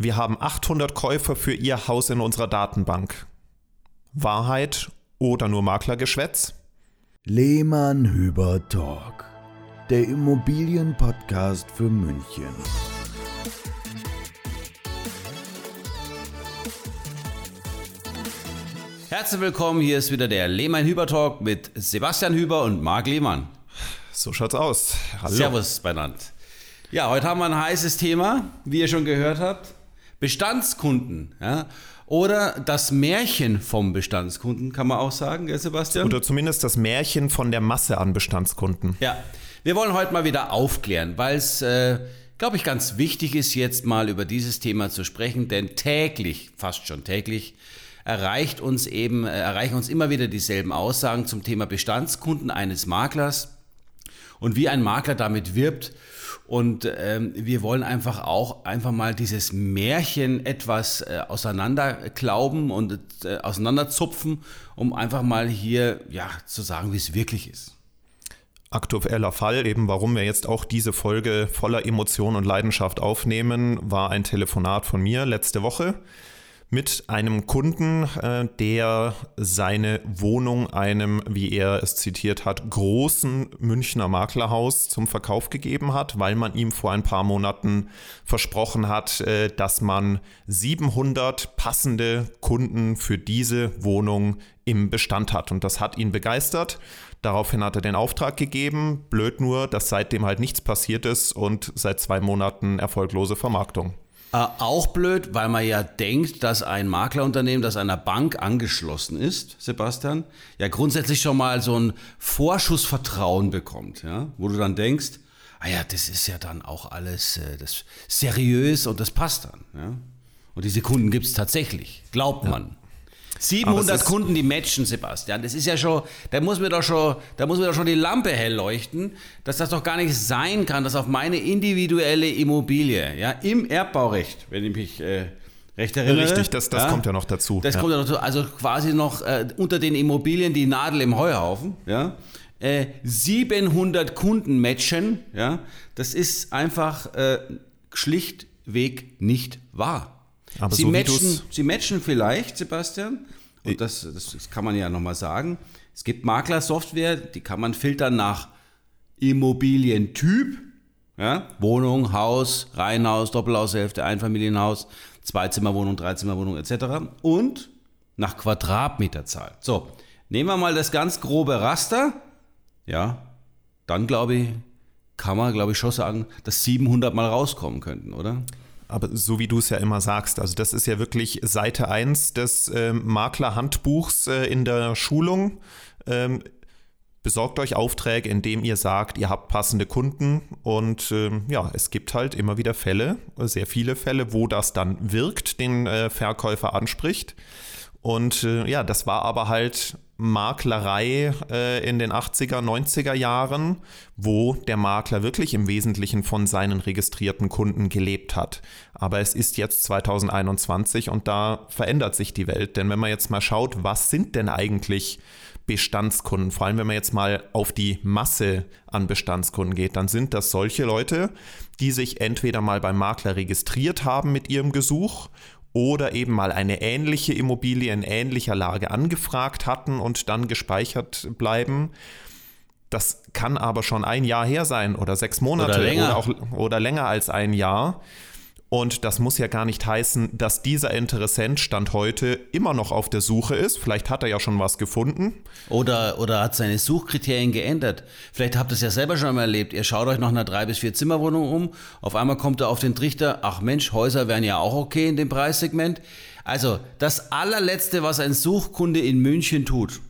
wir haben 800 Käufer für Ihr Haus in unserer Datenbank. Wahrheit oder nur Maklergeschwätz? Lehmann Hüber Talk, der Immobilienpodcast für München. Herzlich willkommen, hier ist wieder der Lehmann Hüber Talk mit Sebastian Hüber und Marc Lehmann. So schaut's aus. Hallo. Servus benannt. Ja, heute haben wir ein heißes Thema, wie ihr schon gehört habt. Bestandskunden. Ja? Oder das Märchen vom Bestandskunden, kann man auch sagen, gell, Sebastian? Oder zumindest das Märchen von der Masse an Bestandskunden. Ja, wir wollen heute mal wieder aufklären, weil es, äh, glaube ich, ganz wichtig ist, jetzt mal über dieses Thema zu sprechen, denn täglich, fast schon täglich, erreicht uns eben, äh, erreichen uns immer wieder dieselben Aussagen zum Thema Bestandskunden eines Maklers und wie ein Makler damit wirbt und ähm, wir wollen einfach auch einfach mal dieses Märchen etwas äh, auseinanderklauben und äh, auseinanderzupfen, um einfach mal hier ja, zu sagen, wie es wirklich ist. Aktueller Fall, eben warum wir jetzt auch diese Folge voller Emotion und Leidenschaft aufnehmen, war ein Telefonat von mir letzte Woche mit einem Kunden, äh, der seine Wohnung einem, wie er es zitiert hat, großen Münchner Maklerhaus zum Verkauf gegeben hat, weil man ihm vor ein paar Monaten versprochen hat, äh, dass man 700 passende Kunden für diese Wohnung im Bestand hat. Und das hat ihn begeistert. Daraufhin hat er den Auftrag gegeben. Blöd nur, dass seitdem halt nichts passiert ist und seit zwei Monaten erfolglose Vermarktung. Äh, auch blöd, weil man ja denkt, dass ein Maklerunternehmen, das einer Bank angeschlossen ist, Sebastian, ja grundsätzlich schon mal so ein Vorschussvertrauen bekommt, ja, wo du dann denkst, ah ja, das ist ja dann auch alles äh, das seriös und das passt dann, ja. Und diese Kunden gibt es tatsächlich, glaubt man. 700 Kunden, die matchen, Sebastian. Das ist ja schon, da muss mir doch schon, da muss mir doch schon die Lampe hell leuchten, dass das doch gar nicht sein kann, dass auf meine individuelle Immobilie, ja, im Erbbaurecht, wenn ich mich äh, recht erinnere. Richtig, das, das ja, kommt ja noch dazu. Das ja. kommt ja noch dazu. Also quasi noch äh, unter den Immobilien die Nadel im Heuhaufen, ja. Äh, 700 Kunden matchen, ja. Das ist einfach äh, schlichtweg nicht wahr. Aber sie, so matchen, sie matchen vielleicht, Sebastian, und das, das, das kann man ja nochmal sagen. Es gibt Maklersoftware, die kann man filtern nach Immobilientyp. Ja? Wohnung, Haus, Reihenhaus, Doppelhaushälfte, Einfamilienhaus, Zweizimmerwohnung, Dreizimmerwohnung etc. Und nach Quadratmeterzahl. So, nehmen wir mal das ganz grobe Raster. Ja, dann glaube ich, kann man glaube ich schon sagen, dass 700 mal rauskommen könnten, oder? Aber so wie du es ja immer sagst, also das ist ja wirklich Seite 1 des äh, Maklerhandbuchs äh, in der Schulung. Ähm, besorgt euch Aufträge, indem ihr sagt, ihr habt passende Kunden und ähm, ja, es gibt halt immer wieder Fälle, sehr viele Fälle, wo das dann wirkt, den äh, Verkäufer anspricht. Und äh, ja, das war aber halt Maklerei äh, in den 80er, 90er Jahren, wo der Makler wirklich im Wesentlichen von seinen registrierten Kunden gelebt hat. Aber es ist jetzt 2021 und da verändert sich die Welt. Denn wenn man jetzt mal schaut, was sind denn eigentlich Bestandskunden, vor allem wenn man jetzt mal auf die Masse an Bestandskunden geht, dann sind das solche Leute, die sich entweder mal beim Makler registriert haben mit ihrem Gesuch oder eben mal eine ähnliche Immobilie in ähnlicher Lage angefragt hatten und dann gespeichert bleiben. Das kann aber schon ein Jahr her sein oder sechs Monate oder länger, oder auch, oder länger als ein Jahr. Und das muss ja gar nicht heißen, dass dieser Interessent Stand heute immer noch auf der Suche ist. Vielleicht hat er ja schon was gefunden. Oder, oder hat seine Suchkriterien geändert. Vielleicht habt ihr es ja selber schon mal erlebt. Ihr schaut euch nach einer drei bis vier Zimmerwohnung um. Auf einmal kommt er auf den Trichter, ach Mensch, Häuser wären ja auch okay in dem Preissegment. Also das allerletzte, was ein Suchkunde in München tut,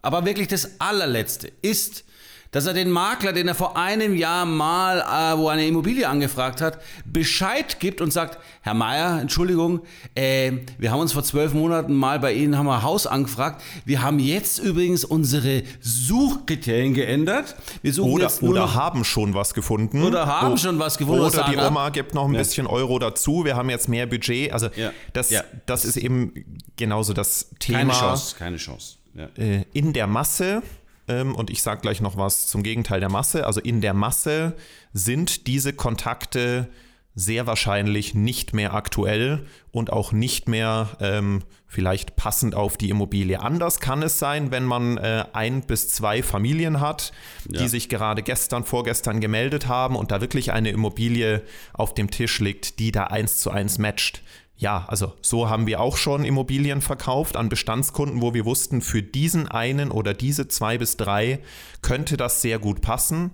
aber wirklich das allerletzte, ist dass er den Makler, den er vor einem Jahr mal, äh, wo eine Immobilie angefragt hat, Bescheid gibt und sagt, Herr Meier, Entschuldigung, äh, wir haben uns vor zwölf Monaten mal bei Ihnen haben wir ein Haus angefragt. Wir haben jetzt übrigens unsere Suchkriterien geändert. Wir suchen oder, jetzt oder haben schon was gefunden. Oder haben oh, schon was gefunden. Oder die Oma gibt noch ein ja. bisschen Euro dazu. Wir haben jetzt mehr Budget. Also ja. Das, ja. das ist eben genauso das Thema. Keine Chance, keine Chance. Äh, in der Masse und ich sage gleich noch was zum Gegenteil der Masse. Also in der Masse sind diese Kontakte sehr wahrscheinlich nicht mehr aktuell und auch nicht mehr ähm, vielleicht passend auf die Immobilie. Anders kann es sein, wenn man äh, ein bis zwei Familien hat, die Ja. sich gerade gestern, vorgestern gemeldet haben und da wirklich eine Immobilie auf dem Tisch liegt, die da eins zu eins matcht. Ja, also so haben wir auch schon Immobilien verkauft an Bestandskunden, wo wir wussten, für diesen einen oder diese zwei bis drei könnte das sehr gut passen.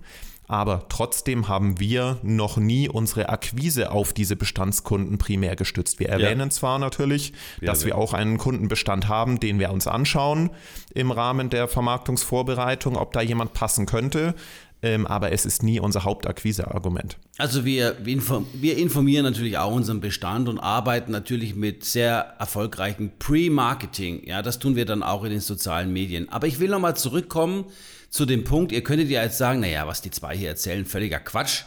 Aber trotzdem haben wir noch nie unsere Akquise auf diese Bestandskunden primär gestützt. Wir erwähnen zwar natürlich, Wir dass wir erwähnen. auch einen Kundenbestand haben, den wir uns anschauen im Rahmen der Vermarktungsvorbereitung, ob da jemand passen könnte. Ähm, aber es ist nie unser Hauptakquiseargument. Also wir, wir inform- wir informieren natürlich auch unseren Bestand und arbeiten natürlich mit sehr erfolgreichen Pre-Marketing. Ja, das tun wir dann auch in den sozialen Medien. Aber ich will nochmal zurückkommen zu dem Punkt, ihr könntet ja jetzt sagen, naja, was die zwei hier erzählen, völliger Quatsch.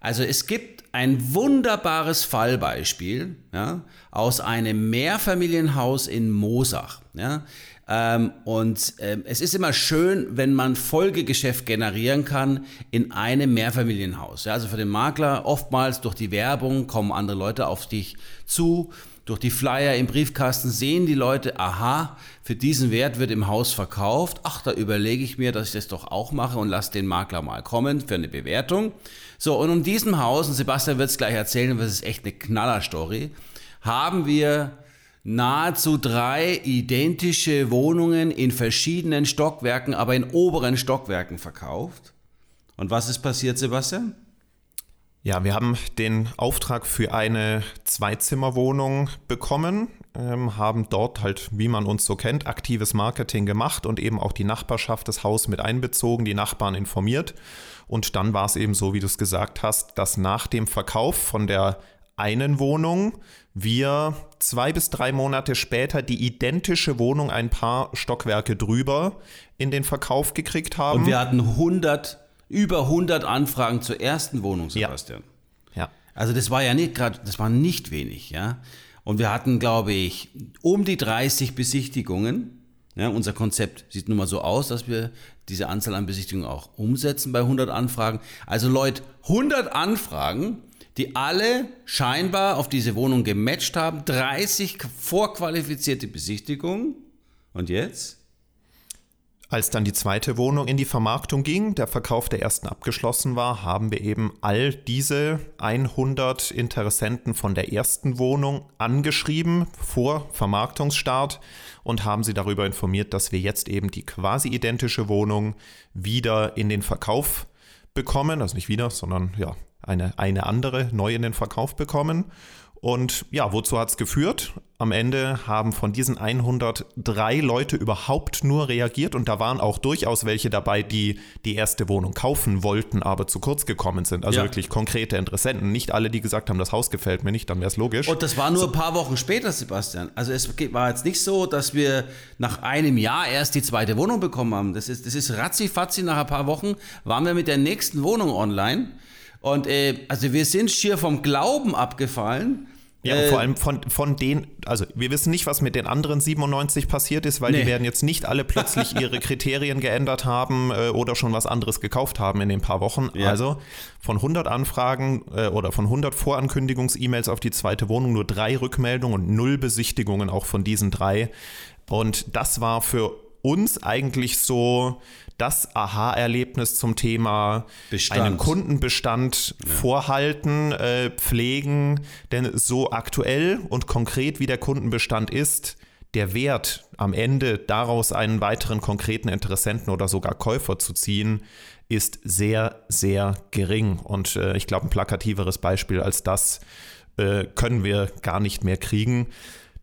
Also es gibt ein wunderbares Fallbeispiel ja, aus einem Mehrfamilienhaus in Moosach. Ja. Ähm, und ähm, es ist immer schön, wenn man Folgegeschäft generieren kann in einem Mehrfamilienhaus. Ja, also für den Makler oftmals durch die Werbung kommen andere Leute auf dich zu. Durch die Flyer im Briefkasten sehen die Leute, aha, für diesen Wert wird im Haus verkauft. Ach, da überlege ich mir, dass ich das doch auch mache und lasse den Makler mal kommen für eine Bewertung. So, und um diesem Haus, und Sebastian wird es gleich erzählen, das ist echt eine Knallerstory, haben wir nahezu drei identische Wohnungen in verschiedenen Stockwerken, aber in oberen Stockwerken verkauft. Und was ist passiert, Sebastian? Ja, wir haben den Auftrag für eine Zweizimmerwohnung bekommen, ähm, haben dort halt, wie man uns so kennt, aktives Marketing gemacht und eben auch die Nachbarschaft des Hauses mit einbezogen, die Nachbarn informiert. Und dann war es eben so, wie du es gesagt hast, dass nach dem Verkauf von der einen Wohnung wir zwei bis drei Monate später die identische Wohnung ein paar Stockwerke drüber in den Verkauf gekriegt haben. Und wir hatten 100, über 100 Anfragen zur ersten Wohnung, Sebastian. ja. Also das war ja nicht gerade, das war nicht wenig, ja. Und wir hatten, glaube ich, um die 30 Besichtigungen. Ja, unser Konzept sieht nun mal so aus, dass wir diese Anzahl an Besichtigungen auch umsetzen bei 100 Anfragen. Also Leute, 100 Anfragen, die alle scheinbar auf diese Wohnung gematcht haben, 30 vorqualifizierte Besichtigungen. Und jetzt? Als dann die zweite Wohnung in die Vermarktung ging, der Verkauf der ersten abgeschlossen war, haben wir eben all diese 100 Interessenten von der ersten Wohnung angeschrieben vor Vermarktungsstart und haben sie darüber informiert, dass wir jetzt eben die quasi identische Wohnung wieder in den Verkauf bekommen, also nicht wieder, sondern ja, eine, eine andere neu in den Verkauf bekommen. Und ja, wozu hat es geführt? Am Ende haben von diesen 103 Leute überhaupt nur reagiert und da waren auch durchaus welche dabei, die die erste Wohnung kaufen wollten, aber zu kurz gekommen sind. Also Ja. wirklich konkrete Interessenten. Nicht alle, die gesagt haben, das Haus gefällt mir nicht, dann wäre es logisch. Und das war nur ein paar Wochen später, Sebastian. Also es war jetzt nicht so, dass wir nach einem Jahr erst die zweite Wohnung bekommen haben. Das ist, das ist ratzi-fatzi, nach ein paar Wochen waren wir mit der nächsten Wohnung online. Und äh, also wir sind schier vom Glauben abgefallen. Ja, Äh, vor allem von, von den, also wir wissen nicht, was mit den anderen 97 passiert ist, weil Nee. die werden jetzt nicht alle plötzlich ihre Kriterien geändert haben äh, oder schon was anderes gekauft haben in den paar Wochen. Ja. Also von 100 Anfragen äh, oder von 100 Vorankündigungs-E-Mails auf die zweite Wohnung nur drei Rückmeldungen und null Besichtigungen auch von diesen drei. Und das war für uns eigentlich so das Aha-Erlebnis zum Thema Bestand. einen Kundenbestand vorhalten, äh, pflegen, denn so aktuell und konkret wie der Kundenbestand ist, der Wert am Ende daraus einen weiteren konkreten Interessenten oder sogar Käufer zu ziehen, ist sehr, sehr gering. Und äh, ich glaube, ein plakativeres Beispiel als das äh, können wir gar nicht mehr kriegen.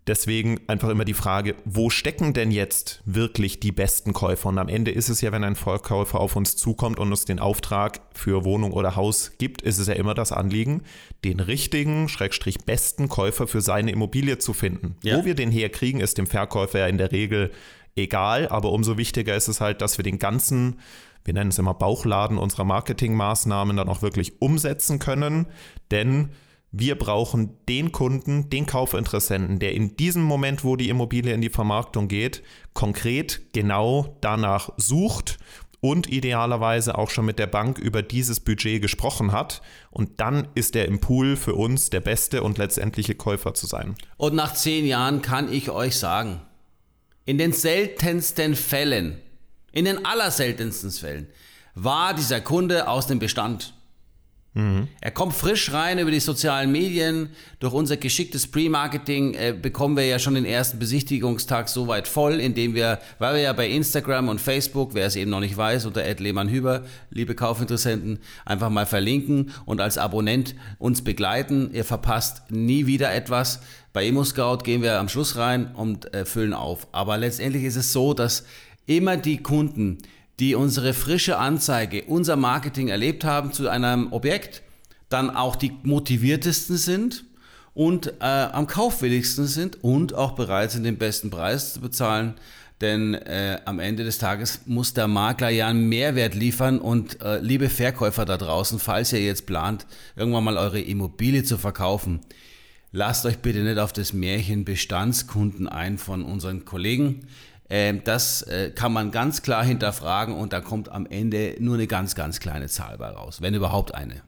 Deswegen einfach immer die Frage, wo stecken denn jetzt wirklich die besten Käufer? Und am Ende ist es ja, wenn ein Verkäufer auf uns zukommt und uns den Auftrag für Wohnung oder Haus gibt, ist es ja immer das Anliegen, den richtigen, schrägstrich besten Käufer für seine Immobilie zu finden. Ja. Wo wir den herkriegen, ist dem Verkäufer ja in der Regel egal, aber umso wichtiger ist es halt, dass wir den ganzen, wir nennen es immer Bauchladen unserer Marketingmaßnahmen dann auch wirklich umsetzen können, denn wir brauchen den Kunden, den Kaufinteressenten, der in diesem Moment, wo die Immobilie in die Vermarktung geht, konkret genau danach sucht und idealerweise auch schon mit der Bank über dieses Budget gesprochen hat. Und dann ist er im Pool für uns der beste und letztendliche Käufer zu sein. Und nach zehn Jahren kann ich euch sagen, in den seltensten Fällen, in den allerseltensten Fällen, war dieser Kunde aus dem Bestand. Mhm. Er kommt frisch rein über die sozialen Medien. Durch unser geschicktes Pre-Marketing äh, bekommen wir ja schon den ersten Besichtigungstag so weit voll, indem wir, weil wir ja bei Instagram und Facebook, wer es eben noch nicht weiß, unter Ed Lehmann Hüber, liebe Kaufinteressenten, einfach mal verlinken und als Abonnent uns begleiten. Ihr verpasst nie wieder etwas. Bei ImmoScout gehen wir am Schluss rein und äh, füllen auf. Aber letztendlich ist es so, dass immer die Kunden, die unsere frische Anzeige, unser Marketing erlebt haben zu einem Objekt, dann auch die motiviertesten sind und äh, am kaufwilligsten sind und auch bereit sind, den besten Preis zu bezahlen. Denn äh, am Ende des Tages muss der Makler ja einen Mehrwert liefern. Und äh, liebe Verkäufer da draußen, falls ihr jetzt plant, irgendwann mal eure Immobilie zu verkaufen, lasst euch bitte nicht auf das Märchen Bestandskunden ein von unseren Kollegen. Ähm, das äh, kann man ganz klar hinterfragen und da kommt am Ende nur eine ganz, ganz kleine Zahl bei raus, wenn überhaupt eine.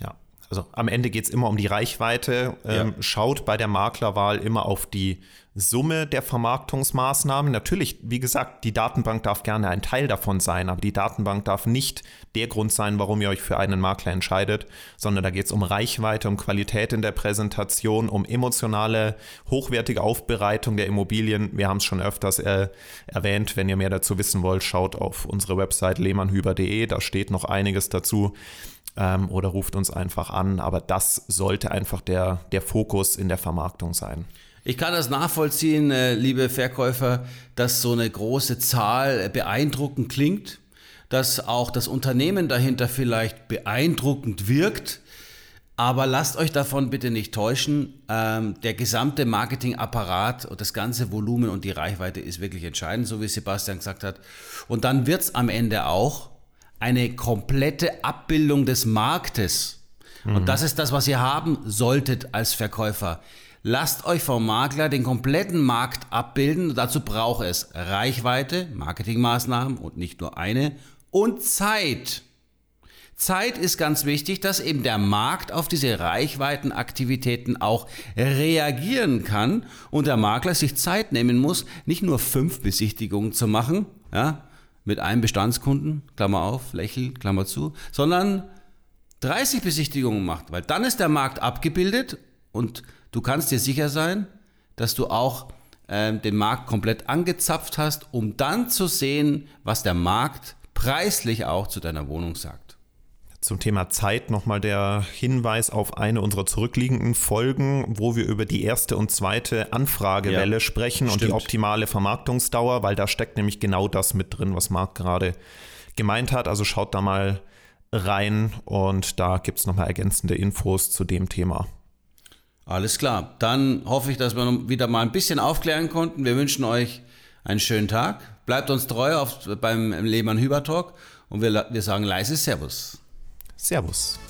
Ja, also am Ende geht es immer um die Reichweite. Ähm, ja. Schaut bei der Maklerwahl immer auf die Summe der Vermarktungsmaßnahmen. Natürlich, wie gesagt, die Datenbank darf gerne ein Teil davon sein, aber die Datenbank darf nicht der Grund sein, warum ihr euch für einen Makler entscheidet, sondern da geht es um Reichweite, um Qualität in der Präsentation, um emotionale, hochwertige Aufbereitung der Immobilien. Wir haben es schon öfters äh, erwähnt. Wenn ihr mehr dazu wissen wollt, schaut auf unsere Website lehmannhüber.de, da steht noch einiges dazu. Ähm, oder ruft uns einfach an, aber das sollte einfach der, der Fokus in der Vermarktung sein. Ich kann das nachvollziehen, äh, liebe Verkäufer, dass so eine große Zahl beeindruckend klingt, dass auch das Unternehmen dahinter vielleicht beeindruckend wirkt. Aber lasst euch davon bitte nicht täuschen. Ähm, der gesamte Marketingapparat und das ganze Volumen und die Reichweite ist wirklich entscheidend, so wie Sebastian gesagt hat. Und dann wird es am Ende auch eine komplette Abbildung des Marktes. Mhm. Und das ist das, was ihr haben solltet als Verkäufer. Lasst euch vom Makler den kompletten Markt abbilden. Dazu braucht es Reichweite, Marketingmaßnahmen und nicht nur eine und Zeit. Zeit ist ganz wichtig, dass eben der Markt auf diese Reichweitenaktivitäten auch reagieren kann und der Makler sich Zeit nehmen muss, nicht nur fünf Besichtigungen zu machen, ja, mit einem Bestandskunden, Klammer auf, Lächel, Klammer zu, sondern 30 Besichtigungen macht, weil dann ist der Markt abgebildet und Du kannst dir sicher sein, dass du auch äh, den Markt komplett angezapft hast, um dann zu sehen, was der Markt preislich auch zu deiner Wohnung sagt. Zum Thema Zeit nochmal der Hinweis auf eine unserer zurückliegenden Folgen, wo wir über die erste und zweite Anfragewelle ja, sprechen stimmt. und die optimale Vermarktungsdauer, weil da steckt nämlich genau das mit drin, was Marc gerade gemeint hat. Also schaut da mal rein und da gibt es nochmal ergänzende Infos zu dem Thema. Alles klar. Dann hoffe ich, dass wir wieder mal ein bisschen aufklären konnten. Wir wünschen euch einen schönen Tag. Bleibt uns treu auf, beim Lehmann Hüber Talk und wir, wir sagen leise Servus. Servus.